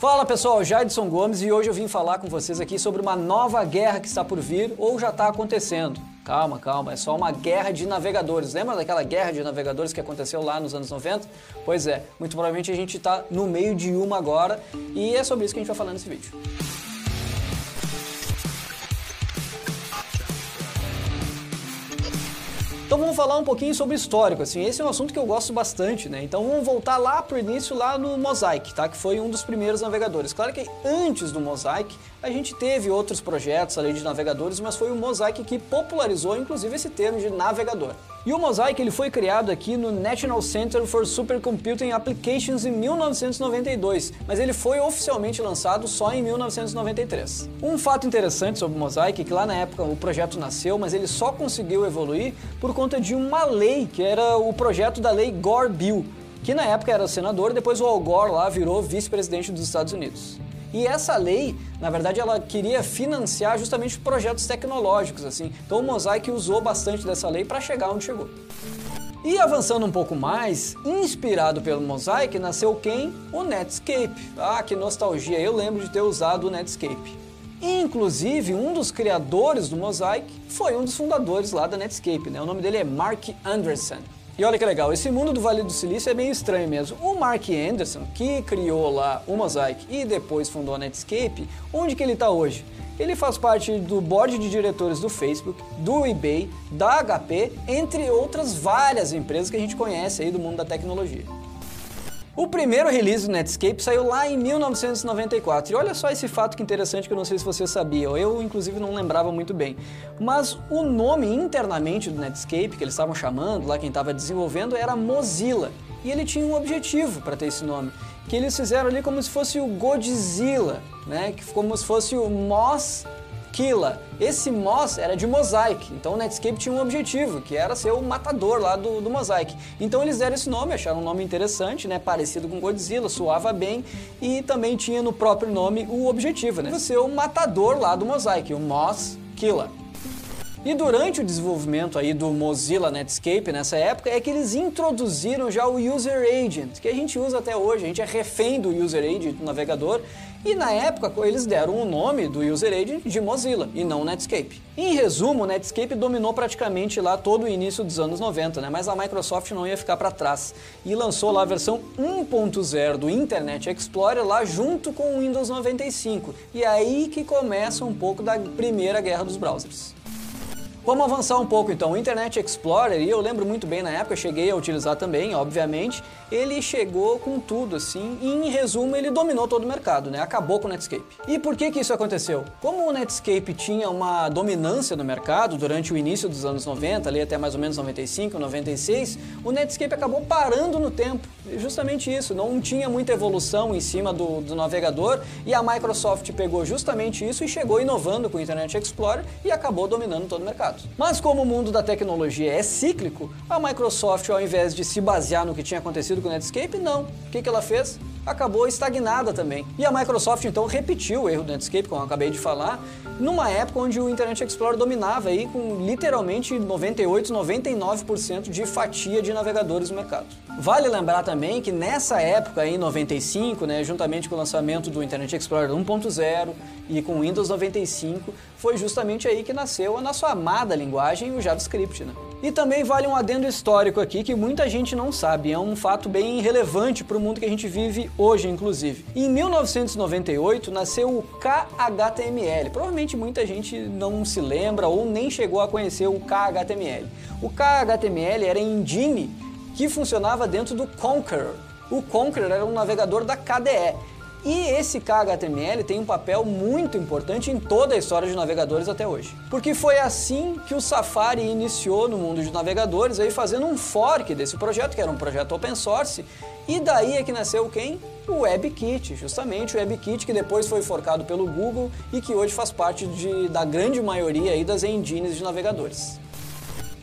Fala pessoal, Jadson Gomes e hoje eu vim falar com vocês aqui sobre uma nova guerra que está por vir ou já está acontecendo. Calma, calma, é só uma guerra de navegadores. Lembra daquela guerra de navegadores que aconteceu lá nos anos 90? Pois é, muito provavelmente a gente está no meio de uma agora e é sobre isso que a gente vai falar nesse vídeo. Vamos falar um pouquinho sobre histórico, assim, esse é um assunto que eu gosto bastante, né? Então vamos voltar lá pro início, lá no Mosaic, tá? Que foi um dos primeiros navegadores. Claro que antes do Mosaic, a gente teve outros projetos além de navegadores, mas foi o Mosaic que popularizou, inclusive, esse termo de navegador. E o Mosaic ele foi criado aqui no National Center for Supercomputing Applications em 1992, mas ele foi oficialmente lançado só em 1993. Um fato interessante sobre o Mosaic é que lá na época o projeto nasceu, mas ele só conseguiu evoluir por conta de uma lei, que era o projeto da lei Gore-Bill, que na época era senador, depois o Al Gore lá virou vice-presidente dos Estados Unidos. E essa lei, na verdade, ela queria financiar justamente projetos tecnológicos, assim. Então o Mosaic usou bastante dessa lei para chegar onde chegou. E avançando um pouco mais, inspirado pelo Mosaic, nasceu quem? O Netscape. Ah, que nostalgia, eu lembro de ter usado o Netscape. Inclusive, um dos criadores do Mosaic foi um dos fundadores lá da Netscape, né? O nome dele é Mark Anderson. E olha que legal, esse mundo do Vale do Silício é bem estranho mesmo. O Mark Anderson, que criou lá o Mosaic e depois fundou a Netscape, onde que ele está hoje? Ele faz parte do board de diretores do Facebook, do eBay, da HP, entre outras várias empresas que a gente conhece aí do mundo da tecnologia. O primeiro release do Netscape saiu lá em 1994. E olha só esse fato que interessante que eu não sei se você sabia, eu inclusive não lembrava muito bem. Mas o nome internamente do Netscape, que eles estavam chamando, lá quem estava desenvolvendo, era Mozilla. E ele tinha um objetivo para ter esse nome, que eles fizeram ali como se fosse o Godzilla, né? Como se fosse o Moz Killa. Esse Moss era de Mosaic, então o Netscape tinha um objetivo, que era ser o matador lá do, do Mosaic. Então eles deram esse nome, acharam um nome interessante, né, parecido com Godzilla, soava bem, e também tinha no próprio nome o objetivo, né, ser o matador lá do Mosaic, o Moss Killa. E durante o desenvolvimento aí do Mozilla Netscape nessa época é que eles introduziram já o User Agent, que a gente usa até hoje, a gente é refém do User Agent do navegador, e na época eles deram o nome do User Agent de Mozilla e não Netscape. Em resumo, o Netscape dominou praticamente lá todo o início dos anos 90, né? mas a Microsoft não ia ficar para trás e lançou lá a versão 1.0 do Internet Explorer lá junto com o Windows 95. E é aí que começa um pouco da primeira guerra dos browsers. Vamos avançar um pouco então. O Internet Explorer, e eu lembro muito bem na época, cheguei a utilizar também, obviamente, ele chegou com tudo assim, e em resumo ele dominou todo o mercado, né? Acabou com o Netscape. E por que que isso aconteceu? Como o Netscape tinha uma dominância no mercado durante o início dos anos 90, ali até mais ou menos 95, 96, o Netscape acabou parando no tempo. Justamente isso, não tinha muita evolução em cima do, do navegador e a Microsoft pegou justamente isso e chegou inovando com o Internet Explorer e acabou dominando todo o mercado. Mas como o mundo da tecnologia é cíclico, a Microsoft, ao invés de se basear no que tinha acontecido com o Netscape, não. O que, que ela fez? acabou estagnada também. E a Microsoft então repetiu o erro do Netscape, como eu acabei de falar, numa época onde o Internet Explorer dominava aí com literalmente 98, 99% de fatia de navegadores no mercado. Vale lembrar também que nessa época em 95, né, juntamente com o lançamento do Internet Explorer 1.0 e com o Windows 95, foi justamente aí que nasceu a nossa amada linguagem, o JavaScript, né? E também vale um adendo histórico aqui que muita gente não sabe, é um fato bem relevante para o mundo que a gente vive hoje, inclusive. Em 1998 nasceu o KHTML. Provavelmente muita gente não se lembra ou nem chegou a conhecer o KHTML. O KHTML era engine que funcionava dentro do Conqueror. O Conqueror era um navegador da KDE e esse KHTML tem um papel muito importante em toda a história de navegadores até hoje. Porque foi assim que o Safari iniciou no mundo de navegadores, aí fazendo um fork desse projeto, que era um projeto open source, e daí é que nasceu quem? O WebKit, justamente o WebKit que depois foi forcado pelo Google e que hoje faz parte de, da grande maioria aí das engines de navegadores.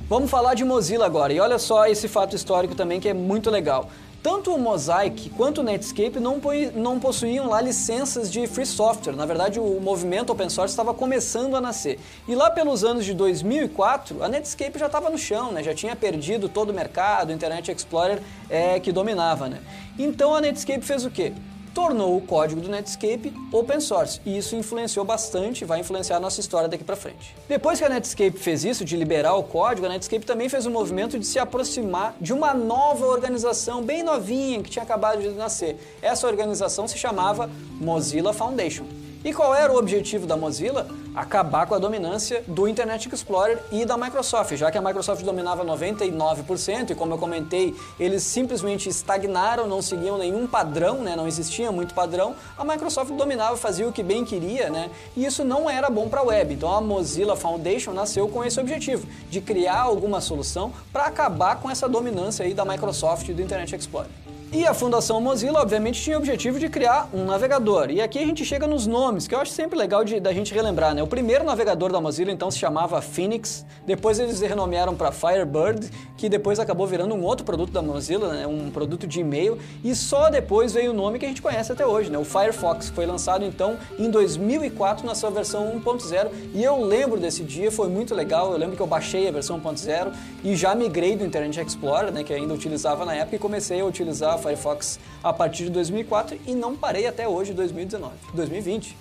Vamos falar de Mozilla agora, e olha só esse fato histórico também que é muito legal. Tanto o Mosaic quanto o Netscape não, não possuíam lá licenças de free software. Na verdade, o movimento open source estava começando a nascer. E lá pelos anos de 2004, a Netscape já estava no chão, né? já tinha perdido todo o mercado, o Internet Explorer é que dominava. Né? Então a Netscape fez o quê? Tornou o código do Netscape open source. E isso influenciou bastante, vai influenciar a nossa história daqui para frente. Depois que a Netscape fez isso, de liberar o código, a Netscape também fez um movimento de se aproximar de uma nova organização bem novinha que tinha acabado de nascer. Essa organização se chamava Mozilla Foundation. E qual era o objetivo da Mozilla? Acabar com a dominância do Internet Explorer e da Microsoft, já que a Microsoft dominava 99% e como eu comentei, eles simplesmente estagnaram, não seguiam nenhum padrão, né? não existia muito padrão, a Microsoft dominava, fazia o que bem queria, né? e isso não era bom para a web. Então a Mozilla Foundation nasceu com esse objetivo, de criar alguma solução para acabar com essa dominância aí da Microsoft e do Internet Explorer. E a Fundação Mozilla, obviamente, tinha o objetivo de criar um navegador. E aqui a gente chega nos nomes, que eu acho sempre legal de, da gente relembrar, né? O primeiro navegador da Mozilla, então, se chamava Phoenix. Depois eles renomearam para Firebird, que depois acabou virando um outro produto da Mozilla, né? Um produto de e-mail. E só depois veio o nome que a gente conhece até hoje, né? O Firefox, foi lançado, então, em 2004 na sua versão 1.0. E eu lembro desse dia, foi muito legal. Eu lembro que eu baixei a versão 1.0 e já migrei do Internet Explorer, né? Que ainda utilizava na época, e comecei a utilizar Firefox a partir de 2004 e não parei até hoje, 2019, 2020.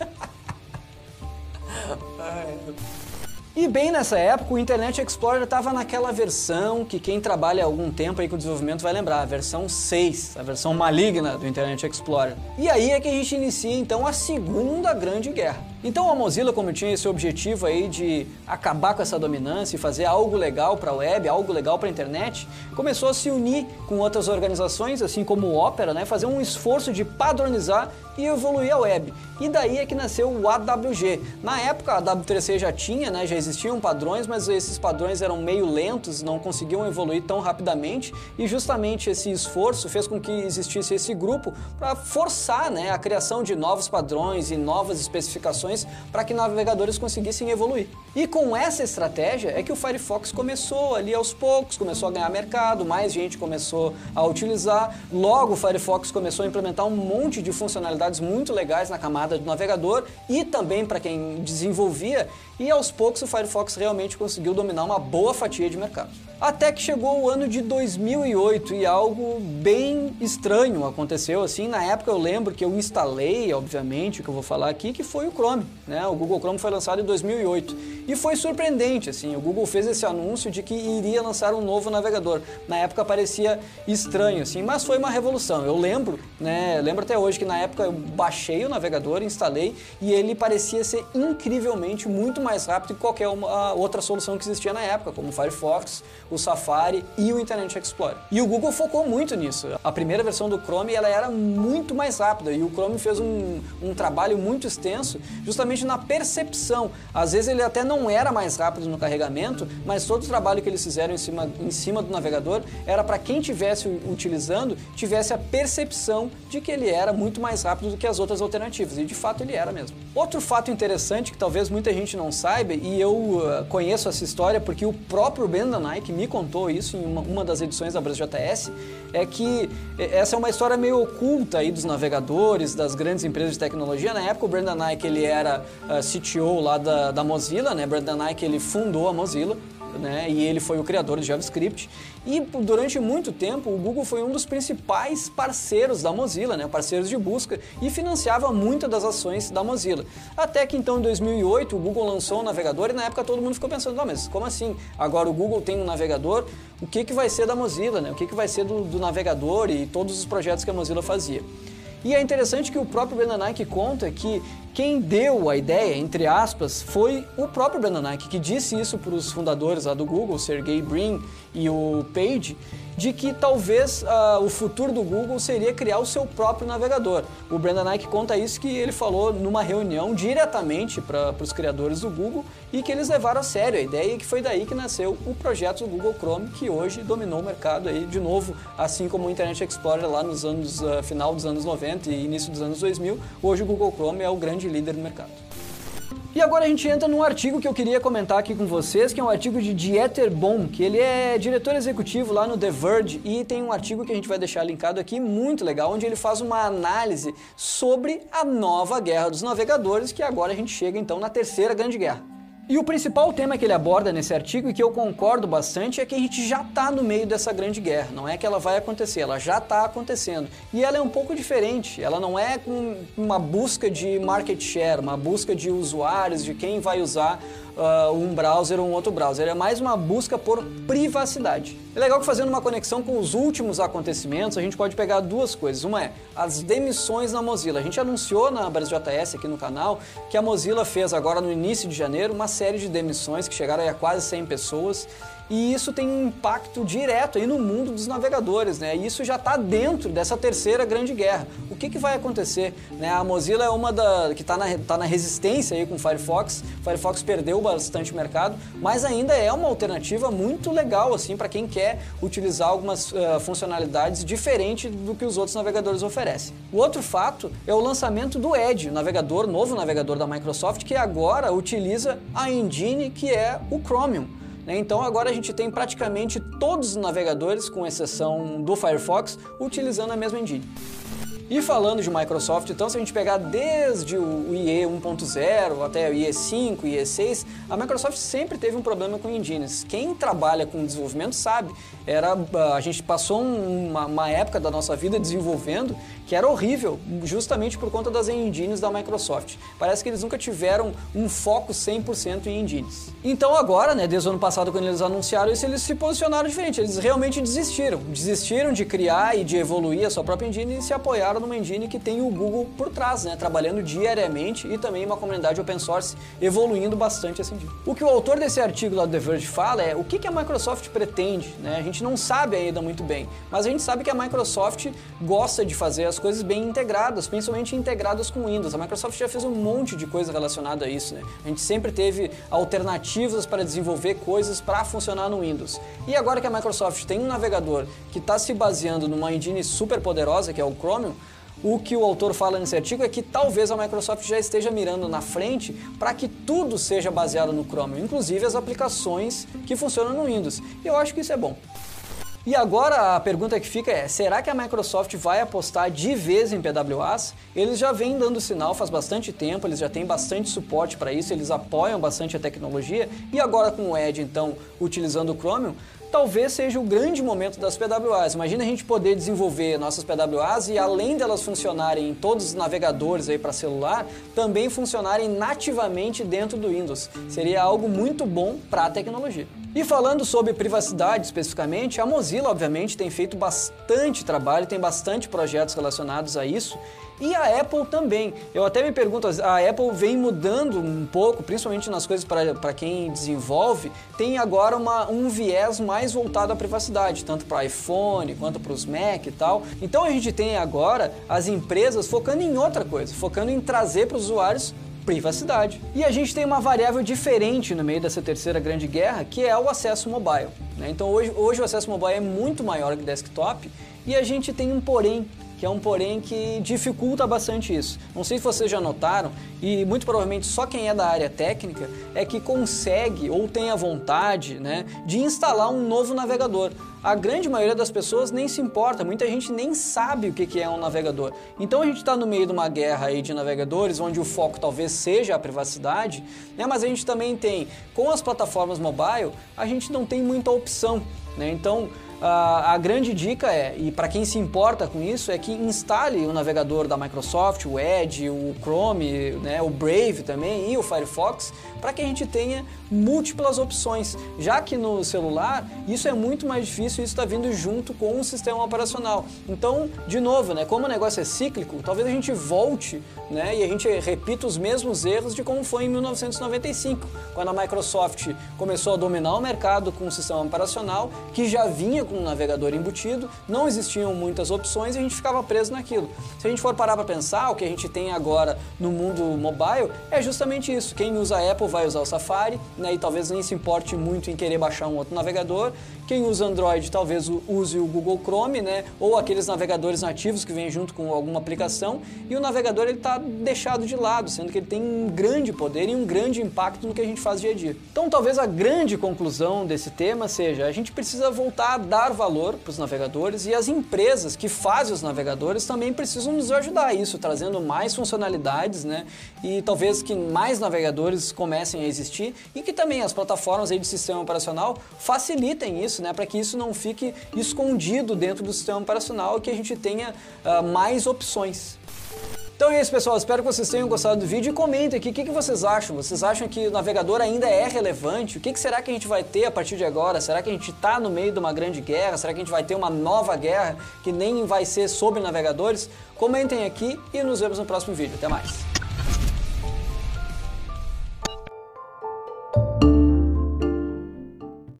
E bem nessa época, o Internet Explorer estava naquela versão que quem trabalha há algum tempo aí com desenvolvimento vai lembrar, a versão 6, a versão maligna do Internet Explorer. E aí é que a gente inicia então a segunda grande guerra. Então a Mozilla, como tinha esse objetivo aí de acabar com essa dominância e fazer algo legal para a web, algo legal para a internet, começou a se unir com outras organizações, assim como o Opera, né, fazer um esforço de padronizar e evoluir a web. E daí é que nasceu o AWG. Na época a W3C já tinha, né, já existiam padrões, mas esses padrões eram meio lentos, não conseguiam evoluir tão rapidamente, e justamente esse esforço fez com que existisse esse grupo para forçar, né, a criação de novos padrões e novas especificações para que navegadores conseguissem evoluir. E com essa estratégia é que o Firefox começou ali aos poucos, começou a ganhar mercado, mais gente começou a utilizar. Logo o Firefox começou a implementar um monte de funcionalidades muito legais na camada do navegador e também para quem desenvolvia, e aos poucos o Firefox realmente conseguiu dominar uma boa fatia de mercado. Até que chegou o ano de 2008 e algo bem estranho aconteceu assim. Na época eu lembro que eu instalei, obviamente, o que eu vou falar aqui, que foi o Chrome. Né? O Google Chrome foi lançado em 2008 e foi surpreendente. Assim, o Google fez esse anúncio de que iria lançar um novo navegador. Na época parecia estranho, assim, mas foi uma revolução. Eu lembro, né? Lembro até hoje que na época eu baixei o navegador, instalei e ele parecia ser incrivelmente muito mais rápido que qualquer uma, outra solução que existia na época, como o Firefox o Safari e o Internet Explorer. E o Google focou muito nisso. A primeira versão do Chrome ela era muito mais rápida e o Chrome fez um, um trabalho muito extenso justamente na percepção. Às vezes ele até não era mais rápido no carregamento, mas todo o trabalho que eles fizeram em cima, em cima do navegador era para quem estivesse utilizando tivesse a percepção de que ele era muito mais rápido do que as outras alternativas. E de fato ele era mesmo. Outro fato interessante que talvez muita gente não saiba, e eu uh, conheço essa história porque o próprio Ben Nike me contou isso em uma, uma das edições da BrasilJS, é que essa é uma história meio oculta aí dos navegadores, das grandes empresas de tecnologia. Na época o Brendan Nike ele era uh, eh, CTO lá da, da Mozilla, né? Brendan Nike ele fundou a Mozilla né? E ele foi o criador do JavaScript. E durante muito tempo o Google foi um dos principais parceiros da Mozilla, né? Parceiros de busca e financiava muitas das ações da Mozilla. Até que então em 2008 o Google lançou um navegador e na época todo mundo ficou pensando, ah, mas como assim? Agora o Google tem um navegador, o que que vai ser da Mozilla, né? O que que vai ser do, do navegador e todos os projetos que a Mozilla fazia? E é interessante que o próprio Brendan Nike conta que quem deu a ideia, entre aspas, foi o próprio Brendan Nike, que disse isso para os fundadores lá do Google, Sergey Brin e o Page, de que talvez uh, o futuro do Google seria criar o seu próprio navegador. O Brendan Nike conta isso que ele falou numa reunião diretamente para os criadores do Google e que eles levaram a sério a ideia e que foi daí que nasceu o projeto do Google Chrome, que hoje dominou o mercado aí de novo, assim como o Internet Explorer lá nos anos uh, final dos anos 90 e início dos anos 2000, hoje o Google Chrome é o grande grande líder do mercado. E agora a gente entra num artigo que eu queria comentar aqui com vocês, que é um artigo de Dieter Bohm, que ele é diretor executivo lá no The Verge e tem um artigo que a gente vai deixar linkado aqui muito legal, onde ele faz uma análise sobre a nova guerra dos navegadores, que agora a gente chega então na terceira grande guerra. E o principal tema que ele aborda nesse artigo e que eu concordo bastante é que a gente já está no meio dessa grande guerra. Não é que ela vai acontecer, ela já está acontecendo. E ela é um pouco diferente. Ela não é uma busca de market share, uma busca de usuários, de quem vai usar uh, um browser ou um outro browser. É mais uma busca por privacidade. É legal que fazendo uma conexão com os últimos acontecimentos, a gente pode pegar duas coisas. Uma é as demissões na Mozilla. A gente anunciou na BrasilJS aqui no canal que a Mozilla fez agora no início de janeiro uma série de demissões que chegaram a quase 100 pessoas e isso tem um impacto direto aí no mundo dos navegadores, né? E isso já está dentro dessa terceira grande guerra. O que, que vai acontecer? Né? A Mozilla é uma da que está na, tá na resistência aí com o Firefox. O Firefox perdeu bastante mercado, mas ainda é uma alternativa muito legal assim para quem quer utilizar algumas uh, funcionalidades diferentes do que os outros navegadores oferecem. O outro fato é o lançamento do Edge, o navegador novo navegador da Microsoft que agora utiliza a engine que é o Chromium. Né? Então agora a gente tem praticamente todos os navegadores, com exceção do Firefox, utilizando a mesma engine. E falando de Microsoft, então, se a gente pegar desde o IE 1.0 até o IE 5, IE 6, a Microsoft sempre teve um problema com engines. Quem trabalha com desenvolvimento sabe. Era, a gente passou uma, uma época da nossa vida desenvolvendo que era horrível, justamente por conta das engines da Microsoft. Parece que eles nunca tiveram um foco 100% em engines. Então agora, né, desde o ano passado quando eles anunciaram isso, eles se posicionaram diferente, eles realmente desistiram. Desistiram de criar e de evoluir a sua própria engine e se apoiaram numa engine que tem o Google por trás, né, trabalhando diariamente e também uma comunidade open source evoluindo bastante essa engine. O que o autor desse artigo lá do The Verge fala é o que, a Microsoft pretende, né? A gente não sabe ainda muito bem, mas a gente sabe que a Microsoft gosta de fazer as coisas bem integradas, principalmente integradas com Windows. A Microsoft já fez um monte de coisa relacionada a isso, né? A gente sempre teve alternativas para desenvolver coisas para funcionar no Windows. E agora que a Microsoft tem um navegador que está se baseando numa engine super poderosa, que é o Chromium, o que o autor fala nesse artigo é que talvez a Microsoft já esteja mirando na frente para que tudo seja baseado no Chromium, inclusive as aplicações que funcionam no Windows. E eu acho que isso é bom. E agora a pergunta que fica é: será que a Microsoft vai apostar de vez em PWAs? Eles já vêm dando sinal faz bastante tempo, eles já têm bastante suporte para isso, eles apoiam bastante a tecnologia e agora com o Edge, então, utilizando o Chromium, talvez seja o grande momento das PWAs. Imagina a gente poder desenvolver nossas PWAs e além delas funcionarem em todos os navegadores aí para celular, também funcionarem nativamente dentro do Windows. Seria algo muito bom para a tecnologia. E falando sobre privacidade especificamente, a Mozilla obviamente tem feito bastante trabalho, tem bastante projetos relacionados a isso. E a Apple também. Eu até me pergunto, a Apple vem mudando um pouco, principalmente nas coisas para quem desenvolve, tem agora uma, um viés mais voltado à privacidade, tanto para iPhone quanto para os Mac e tal. Então a gente tem agora as empresas focando em outra coisa, focando em trazer para os usuários privacidade. E a gente tem uma variável diferente no meio dessa terceira grande guerra, que é o acesso mobile. Né? Então hoje, hoje o acesso mobile é muito maior que desktop e a gente tem um porém que é um porém que dificulta bastante isso. Não sei se vocês já notaram, e muito provavelmente só quem é da área técnica é que consegue ou tem a vontade né, de instalar um novo navegador. A grande maioria das pessoas nem se importa, muita gente nem sabe o que é um navegador. Então a gente está no meio de uma guerra aí de navegadores, onde o foco talvez seja a privacidade, né, mas a gente também tem, com as plataformas mobile, a gente não tem muita opção. Né? Então a, a grande dica é, e para quem se importa com isso, é que instale o navegador da Microsoft, o Edge, o Chrome, né, o Brave também e o Firefox, para que a gente tenha múltiplas opções, já que no celular isso é muito mais difícil isso está vindo junto com o sistema operacional. Então, de novo, né, como o negócio é cíclico, talvez a gente volte né, e a gente repita os mesmos erros de como foi em 1995, quando a Microsoft começou a dominar o mercado com um sistema operacional que já vinha com um navegador embutido, não existiam muitas opções e a gente ficava preso naquilo. Se a gente for parar para pensar, o que a gente tem agora no mundo mobile é justamente isso. Quem usa Apple vai usar o Safari, né, e talvez nem se importe muito em querer baixar um outro navegador. Quem usa Android talvez use o Google Chrome, né? Ou aqueles navegadores nativos que vêm junto com alguma aplicação. E o navegador ele está deixado de lado, sendo que ele tem um grande poder e um grande impacto no que a gente faz dia a dia. Então talvez a grande conclusão desse tema seja a gente precisa voltar a dar valor para os navegadores e as empresas que fazem os navegadores também precisam nos ajudar a isso, trazendo mais funcionalidades, né? E talvez que mais navegadores comecem a existir e que também as plataformas de sistema operacional facilitem isso, né? Para que isso não fique escondido dentro do sistema operacional e que a gente tenha uh, mais opções. Então é isso, pessoal. Espero que vocês tenham gostado do vídeo e comentem aqui o que, que vocês acham. Vocês acham que o navegador ainda é relevante? O que, que será que a gente vai ter a partir de agora? Será que a gente está no meio de uma grande guerra? Será que a gente vai ter uma nova guerra que nem vai ser sobre navegadores? Comentem aqui e nos vemos no próximo vídeo. Até mais!